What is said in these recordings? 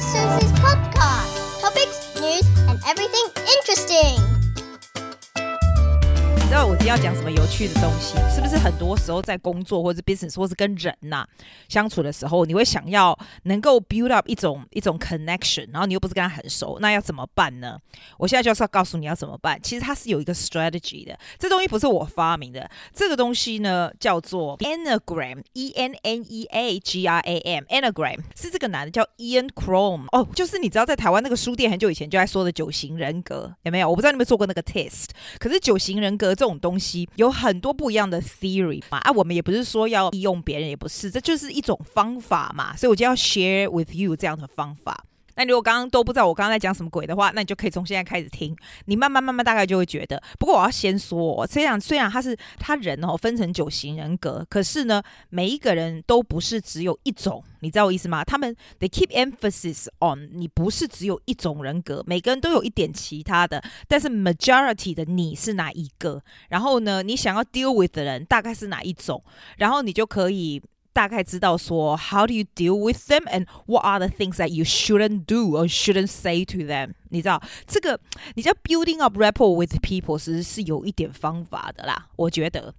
sisters 要讲什么有趣的东西？是不是很多时候在工作或者 business 或是跟人呐、相处的时候，你会想要能够 build up 一种一种 connection，然后你又不是跟他很熟，那要怎么办呢？我现在就是要告诉你要怎么办。其实它是有一个 strategy 的，这东西不是我发明的，这个东西呢叫做 Enneagram，E N N E A G R A M，Enneagram 是这个男的叫 Ian Crome，哦，就是你知道在台湾那个书店很久以前就在说的九型人格有没有？我不知道你们做过那个 test，可是九型人格。这种东西有很多不一样的 theory 嘛，啊，我们也不是说要利用别人，也不是，这就是一种方法嘛，所以我就要 share with you 这样的方法。那如果刚刚都不知道我刚刚在讲什么鬼的话，那你就可以从现在开始听，你慢慢慢慢大概就会觉得。不过我要先说，虽然虽然他是他人哦分成九型人格，可是呢每一个人都不是只有一种，你知道我意思吗？他们 they keep emphasis on 你不是只有一种人格，每个人都有一点其他的，但是 majority 的你是哪一个？然后呢，你想要 deal with 的人大概是哪一种？然后你就可以。大概知道说，How do you deal with them and what are the things that you shouldn't do or shouldn't say to them？你知道这个，你叫 building up rapport with people，其实是有一点方法的啦，我觉得。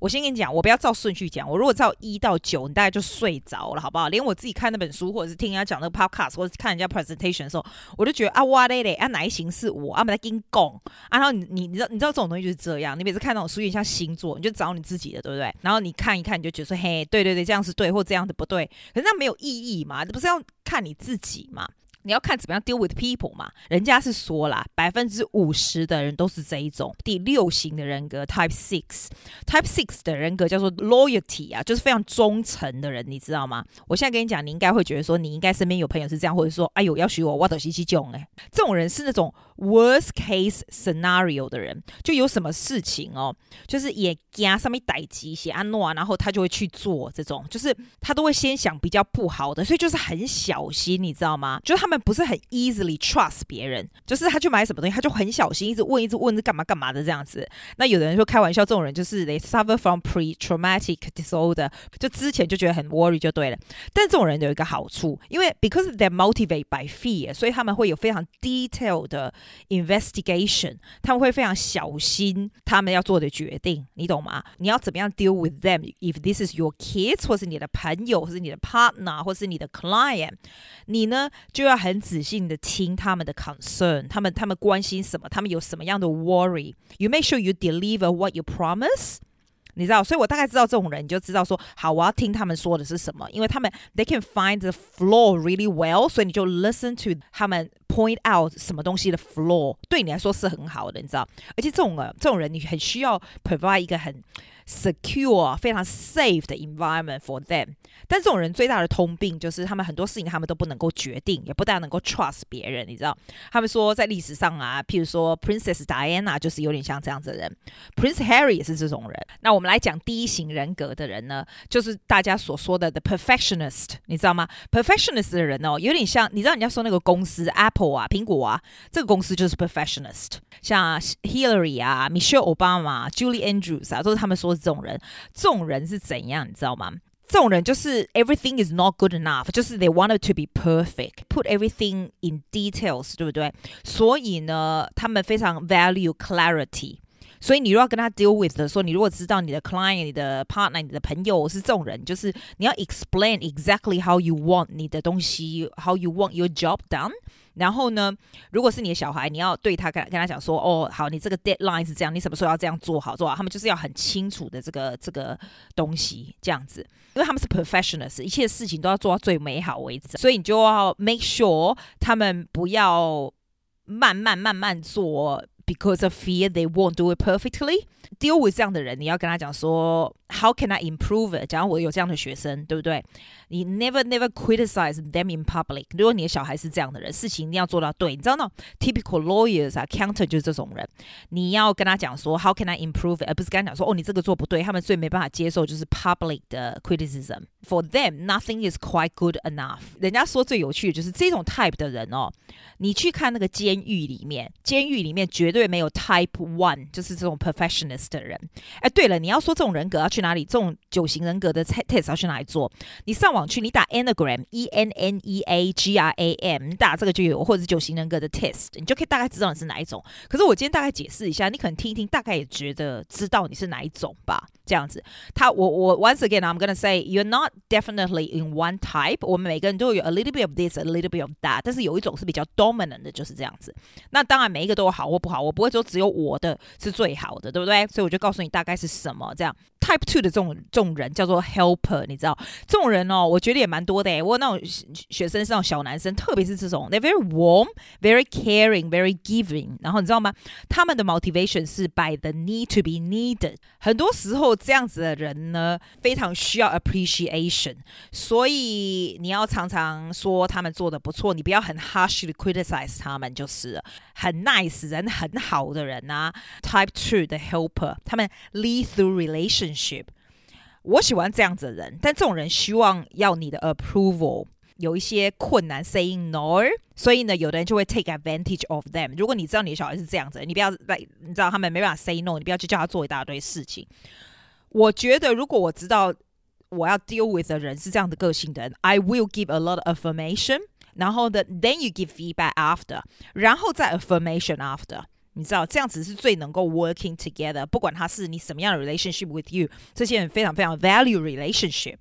我先跟你讲，我不要照顺序讲。我如果照一到九，你大概就睡着了，好不好？连我自己看那本书，或者是听人家讲那个 podcast，或者是看人家 presentation 的时候，我就觉得啊，哇嘞嘞，啊哪一型是我？啊，没在跟你讲。啊，然后你你你知道你知道这种东西就是这样。你每次看那种书，有点像星座，你就找你自己的，对不对？然后你看一看，你就觉得说，嘿，对对对，这样是对，或这样的不对。可是那没有意义嘛？这不是要看你自己嘛？你要看怎么样 deal with people 嘛？人家是说啦，百分之五十的人都是这一种第六型的人格，Type Six，Type Six 的人格叫做 loyalty 啊，就是非常忠诚的人，你知道吗？我现在跟你讲，你应该会觉得说，你应该身边有朋友是这样，或者说，哎呦，要许我，我都是这种哎，这种人是那种 worst case scenario 的人，就有什么事情哦，就是也加上面逮鸡写安诺，然后他就会去做这种，就是他都会先想比较不好的，所以就是很小心，你知道吗？就他们。不是很 easily trust 别人，就是他去买什么东西，他就很小心，一直问，一直问是干嘛干嘛的这样子。那有的人说开玩笑，这种人就是 they suffer from pre-traumatic disorder，就之前就觉得很 worry 就对了。但这种人有一个好处，因为 because they're motivated by fear，所以他们会有非常 detailed 的 investigation，他们会非常小心他们要做的决定，你懂吗？你要怎么样 deal with them？If this is your kids，或是你的朋友，或是你的 partner，或是你的 client，你呢就要 很。很仔细的听他们的 concern，他们他们关心什么，他们有什么样的 worry。You make sure you deliver what you promise。你知道，所以我大概知道这种人，你就知道说，好，我要听他们说的是什么，因为他们 they can find the flaw really well，所以你就 listen to 他们 point out 什么东西的 flaw，对你来说是很好的，你知道。而且这种啊，这种人你很需要 provide 一个很 secure、非常 safe 的 environment for them。但这种人最大的通病就是，他们很多事情他们都不能够决定，也不大能够 trust 别人。你知道，他们说在历史上啊，譬如说 Princess Diana 就是有点像这样子的人，Prince Harry 也是这种人。那我们来讲第一型人格的人呢，就是大家所说的 the perfectionist，你知道吗？perfectionist 的人哦，有点像，你知道人家说那个公司 Apple 啊，苹果啊，这个公司就是 perfectionist，像 Hillary 啊，Michelle Obama、Julie Andrews 啊，都是他们说这种人。这种人是怎样，你知道吗？这种人就是 everything is not good enough，就是 they wanted to be perfect，put everything in details，对不对？所以呢，他们非常 value clarity。所以你如果要跟他 deal with 的说，你如果知道你的 client、你的 partner、你的朋友是这种人，就是你要 explain exactly how you want 你的东西，how you want your job done。然后呢，如果是你的小孩，你要对他跟跟他讲说，哦，好，你这个 deadline 是这样，你什么时候要这样做好做好？他们就是要很清楚的这个这个东西，这样子，因为他们是 professionals，一切事情都要做到最美好为止，所以你就要 make sure 他们不要慢慢慢慢做 ，because of fear they won't do it perfectly。deal with 这样的人，你要跟他讲说 ，How can I improve it？假如我有这样的学生，对不对？你 never never criticize them in public。如果你的小孩是这样的人，事情一定要做到对。你知道那 typical lawyers 啊，accountant 就是这种人。你要跟他讲说，How can I improve it？而不是跟他讲说，哦，你这个做不对。他们最没办法接受就是 public 的 criticism。For them, nothing is quite good enough。人家说最有趣的就是这种 type 的人哦。你去看那个监狱里面，监狱里面绝对没有 type one，就是这种 perfectionist 的人。哎，对了，你要说这种人格要去 去哪里？这种九型人格的 test 要去哪里做？你上网去，你打 Enneagram，E N N E A G R A M，你打这个就有，或者是九型人格的 test，你就可以大概知道你是哪一种。可是我今天大概解释一下，你可能听一听，大概也觉得知道你是哪一种吧。这样子，他我我 once again，I'm gonna say you're not definitely in one type。我们每个人都有 a little bit of this，a little bit of that，但是有一种是比较 dominant 的，就是这样子。那当然每一个都有好或不好，我不会说只有我的是最好的，对不对？所以我就告诉你大概是什么这样。Type two 的这种这种人叫做 helper，你知道这种人哦，我觉得也蛮多的。我那种学生是那种小男生，特别是这种，they're very warm，very caring，very giving。然后你知道吗？他们的 motivation 是 by the need to be needed。很多时候。 这样子的人呢，非常需要 appreciation，所以你要常常说他们做的不错，你不要很 harshly criticize 他们，就是很 nice 人很好的人啊。Type two 的 helper，他们 lead through relationship，我喜欢这样子的人，但这种人希望要你的 approval。有一些困难 saying no，所以呢，有的人就会 take advantage of them。如果你知道你的小孩是这样子，你不要来，你知道他们没办法 say no，你不要去叫他做一大堆事情。我觉得，如果我知道我要 deal with 的人是这样的个性的人，I will give a lot of affirmation，然后的 then you give feedback after，然后再 affirmation after，你知道这样子是最能够 working together。不管他是你什么样的 relationship with you，这些人非常非常 value relationship，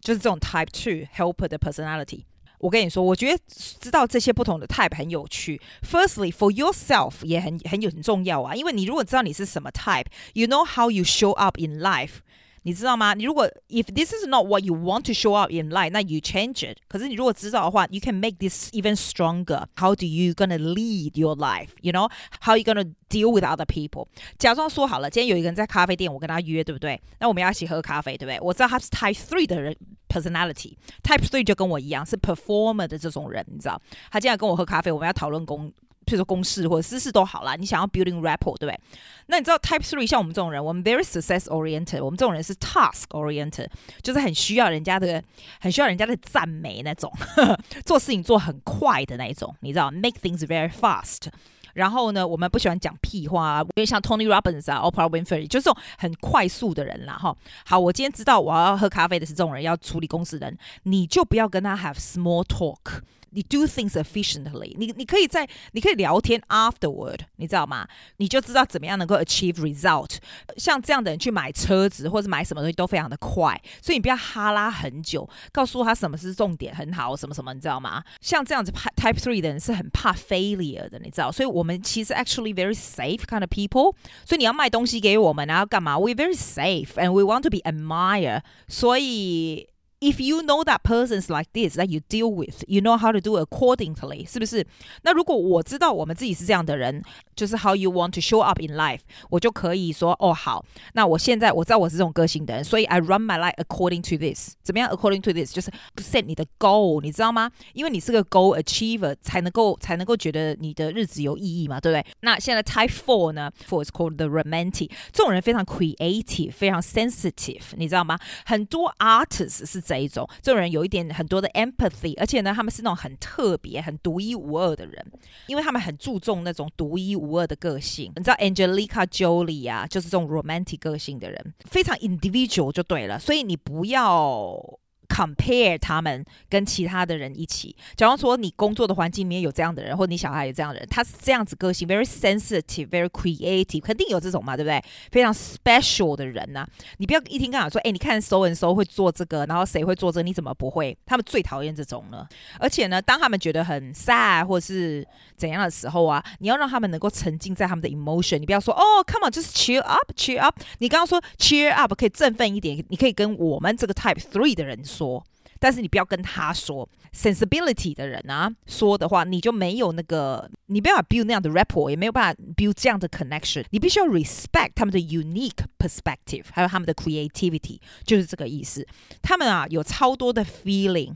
就是这种 type two helper 的 personality。 我跟你说，我觉得知道这些不同的 type 很有趣。Firstly, for yourself 也很很有很重要啊，因为你如果知道你是什么 type，you know how you show up in life。你知道吗？你如果 if this is not what you want to show up in life，那 you change it。可是你如果知道的话，you can make this even stronger。How do you gonna lead your life? You know how you gonna deal with other people？假装说好了，今天有一个人在咖啡店，我跟他约，对不对？那我们要一起喝咖啡，对不对？我知道他是 Type Three 的人 personality。Type Three 就跟我一样是 performer 的这种人，你知道？他今天跟我喝咖啡，我们要讨论工。 譬如说公事或者私事都好啦，你想要 building rapport，对不对？那你知道 Type Three 像我们这种人，我们 very success oriented，我们这种人是 task oriented，就是很需要人家的，很需要人家的赞美那种，做事情做很快的那一种，你知道，make things very fast。然后呢，我们不喜欢讲屁话，因为像 Tony Robbins 啊，Oprah Winfrey，就是这种很快速的人啦，哈。好，我今天知道我要喝咖啡的是这种人，要处理公事的人，你就不要跟他 have small talk。你 do things efficiently，你你可以在你可以聊天 afterward，你知道吗？你就知道怎么样能够 achieve result。像这样的人去买车子或者买什么东西都非常的快，所以你不要哈拉很久，告诉他什么是重点，很好，什么什么，你知道吗？像这样子 type three 的人是很怕 failure 的，你知道，所以我们其实 actually very safe kind of people。所以你要卖东西给我们，然后干嘛？We very safe and we want to be admired。所以。 If you know that person's like this that you deal with, you know how to do accordingly，是不是？那如果我知道我们自己是这样的人，就是 how you want to show up in life，我就可以说哦好，那我现在我知道我是这种个性的人，所以 I run my life according to this。怎么样？According to this 就是 set 你的 goal，你知道吗？因为你是个 goal achiever，才能够才能够觉得你的日子有意义嘛，对不对？那现在 Type Four 呢？Four is called the romantic，这种人非常 creative，非常 sensitive，你知道吗？很多 artists 是。 这一种，这种人有一点很多的 empathy，而且呢，他们是那种很特别、很独一无二的人，因为他们很注重那种独一无二的个性。你知道 Angelica Jolie 啊，就是这种 romantic 个性的人，非常 individual 就对了。所以你不要。Compare 他们跟其他的人一起，假如说你工作的环境里面有这样的人，或你小孩有这样的人，他是这样子个性，very sensitive，very creative，肯定有这种嘛，对不对？非常 special 的人呐、你不要一听刚好说，哎，你看 so and so 会做这个，然后谁会做这个，你怎么不会？他们最讨厌这种了。而且呢，当他们觉得很 sad 或是怎样的时候啊，你要让他们能够沉浸在他们的 emotion，你不要说哦，come on，just cheer up，cheer up。你刚刚说 cheer up 可以振奋一点，你可以跟我们这个 type three 的人说。说，但是你不要跟他说 sensibility 的人啊，说的话你就没有那个，你没有办法 build 那样的 rapport，也没有办法 build 这样的 connection。你必须要 respect 他们的 unique perspective，还有他们的 creativity，就是这个意思。他们啊有超多的 feeling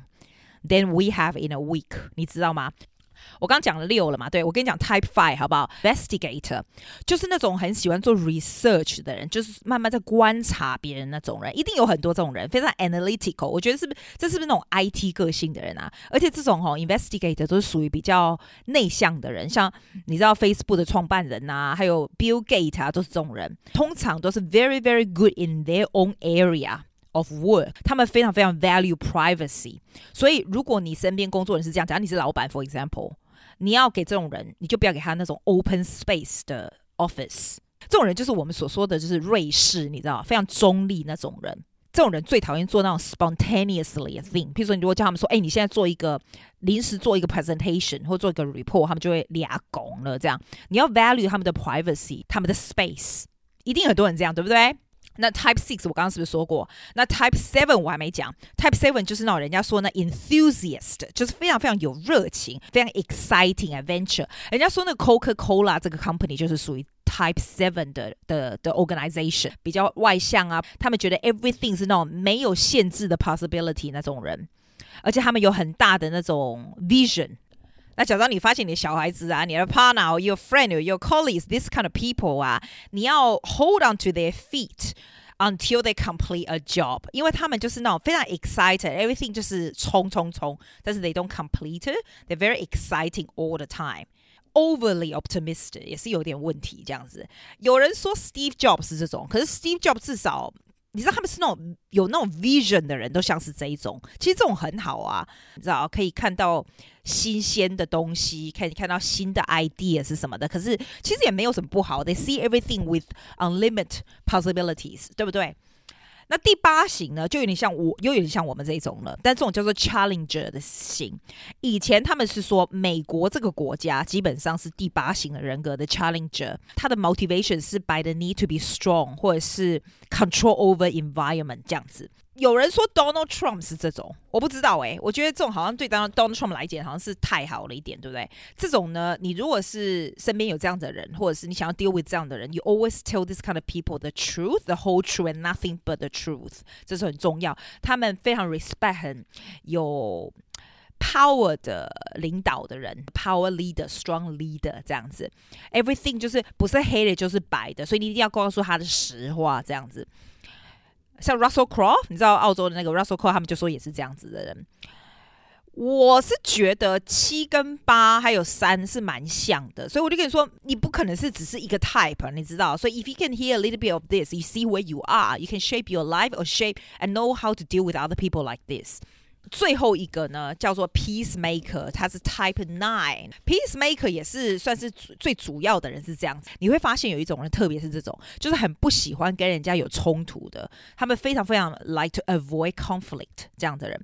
than we have in a week，你知道吗？ 我刚讲了六了嘛？对，我跟你讲 Type Five 好不好？Investigator 就是那种很喜欢做 research 的人，就是慢慢在观察别人那种人，一定有很多这种人，非常 analytical。我觉得是不是这是不是那种 IT 个性的人啊？而且这种哦，investigator 都是属于比较内向的人，像你知道 Facebook 的创办人啊，还有 Bill Gates 啊，都是这种人，通常都是 very very good in their own area。Of work，他们非常非常 value privacy，所以如果你身边工作人是这样，假如你是老板，for example，你要给这种人，你就不要给他那种 open space 的 office，这种人就是我们所说的就是瑞士，你知道，非常中立那种人。这种人最讨厌做那种 spontaneously thing，譬如说你如果叫他们说，哎，你现在做一个临时做一个 presentation 或做一个 report，他们就会俩拱了。这样，你要 value 他们的 privacy，他们的 space，一定很多人这样，对不对？那 Type Six 我刚刚是不是说过？那 Type Seven 我还没讲。Type Seven 就是那种人家说呢，enthusiast，就是非常非常有热情，非常 exciting adventure。人家说那个 Coca-Cola 这个 company 就是属于 Type Seven 的的的 organization，比较外向啊。他们觉得 everything 是那种没有限制的 possibility 那种人，而且他们有很大的那种 vision。那假如你发现你的小孩子啊，你的 partner、your friend、your colleagues、this kind of people 啊，你要 hold on to their feet until they complete a job，因为他们就是那种非常 excited，everything 就是冲冲冲，但是 they don't complete it，they're very exciting all the time，overly optimistic 也是有点问题这样子。有人说 Steve Jobs 是这种，可是 Steve Jobs 至少。 你知道他们是那种有那种 vision 的人，都像是这一种。其实这种很好啊，你知道可以看到新鲜的东西，可以看到新的 idea 是什么的。可是其实也没有什么不好。They see everything with unlimited possibilities，对不对？那第八型呢，就有点像我，又有点像我们这种了。但这种叫做 challenger 的型。以前他们是说，美国这个国家基本上是第八型的人格的 challenger，他的 motivation 是 by the need to be strong，或者是 control over environment 这样子。有人说 Donald Trump 是这种，我不知道哎、我觉得这种好像对 Donald Trump 来讲好像是太好了一点，对不对？这种呢，你如果是身边有这样的人，或者是你想要 deal with 这样的人，you always tell this kind of people the truth, the whole truth and nothing but the truth，这是很重要。他们非常 respect 很有 power 的领导的人，power leader, strong leader 这样子，everything 就是不是黑的，就是白的，所以你一定要告诉他的实话，这样子。像 Russell Crowe，你知道澳洲的那个 Russell Crowe，他们就说也是这样子的人。我是觉得七跟八还有三是蛮像的，所以我就跟你说，你不可能是只是一个 type，你知道？所以 if you can hear a little bit of this, you see where you are, you can shape your life or shape and know how to deal with other people like this. 最后一个呢，叫做 peacemaker，他是 type nine。peacemaker 也是算是最主要的人是这样子。你会发现有一种人，特别是这种，就是很不喜欢跟人家有冲突的，他们非常非常 like to avoid conflict 这样的人。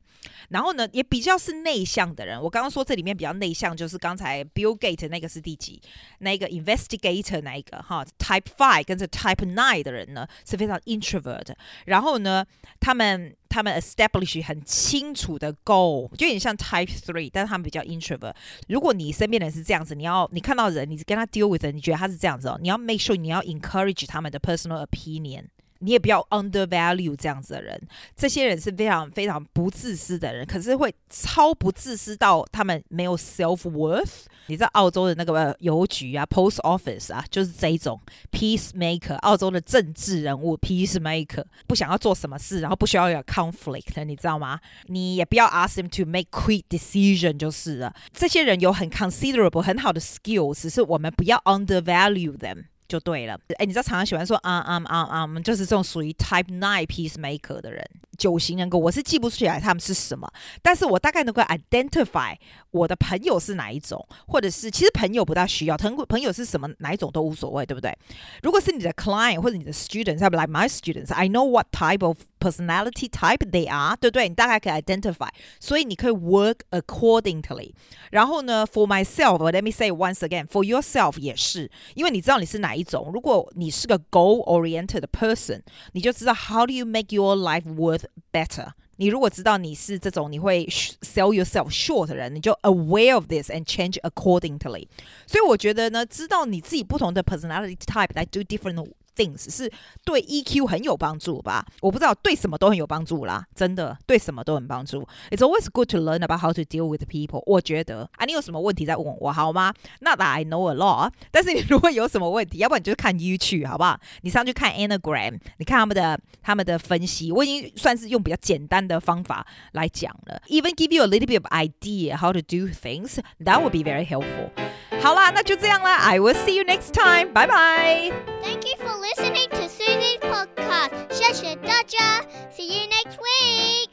然后呢，也比较是内向的人。我刚刚说这里面比较内向，就是刚才 Bill Gate 那个是第几？那个 investigator 那一个哈，type five 跟着 type nine 的人呢，是非常 introvert。然后呢，他们。他们 establish 很清楚的 goal，就有点像 Type Three，但是他们比较 introvert。如果你身边的人是这样子，你要你看到人，你跟他 deal with 人，你觉得他是这样子哦，你要 make sure 你要 encourage 他们的 personal opinion。你也不要 undervalue 这样子的人，这些人是非常非常不自私的人，可是会超不自私到他们没有 self worth。你知道澳洲的那个邮局啊，post office 啊，就是这一种 peacemaker，澳洲的政治人物 peacemaker，不想要做什么事，然后不需要有 conflict，你知道吗？你也不要 ask them to make quick decision 就是了。这些人有很 considerable 很好的 skills，只是我们不要 undervalue them。就对了，哎，你知道常常喜欢说啊啊啊啊，就是这种属于 Type Nine Peacemaker 的人。九型人格，我是记不出来他们是什么，但是我大概能够 identify 我的朋友是哪一种，或者是其实朋友不大需要，朋朋友是什么哪一种都无所谓，对不对？如果是你的 client 或者你的 students，like my students，I know what type of personality type they are，对不对？你大概可以 identify，所以你可以 work accordingly。然后呢，for myself，let me say once again，for yourself 也是，因为你知道你是哪一种。如果你是个 goal-oriented person，你就知道 how do you make your life worth better，你如果知道你是这种你会 sell yourself short 的人，你就 aware of this and change accordingly。所以我觉得呢，知道你自己不同的 personality type 来 do different things 是对 EQ 很有帮助吧？我不知道对什么都很有帮助啦，真的对什么都很帮助。It's always good to learn about how to deal with people。我觉得啊，你有什么问题再问我好吗？Not that I know a lot，但是你如果有什么问题，要不然你就看 YouTube 好不好？你上去看 Enneagram，你看他们的他们的分析，我已经算是用比较简单的方法来讲了。Even give you a little bit of idea how to do things, that would be very helpful。 好啦，那就这样啦。I will see you next time. Bye bye. Thank you for listening to Susie's podcast. 谢谢大家。See you next week.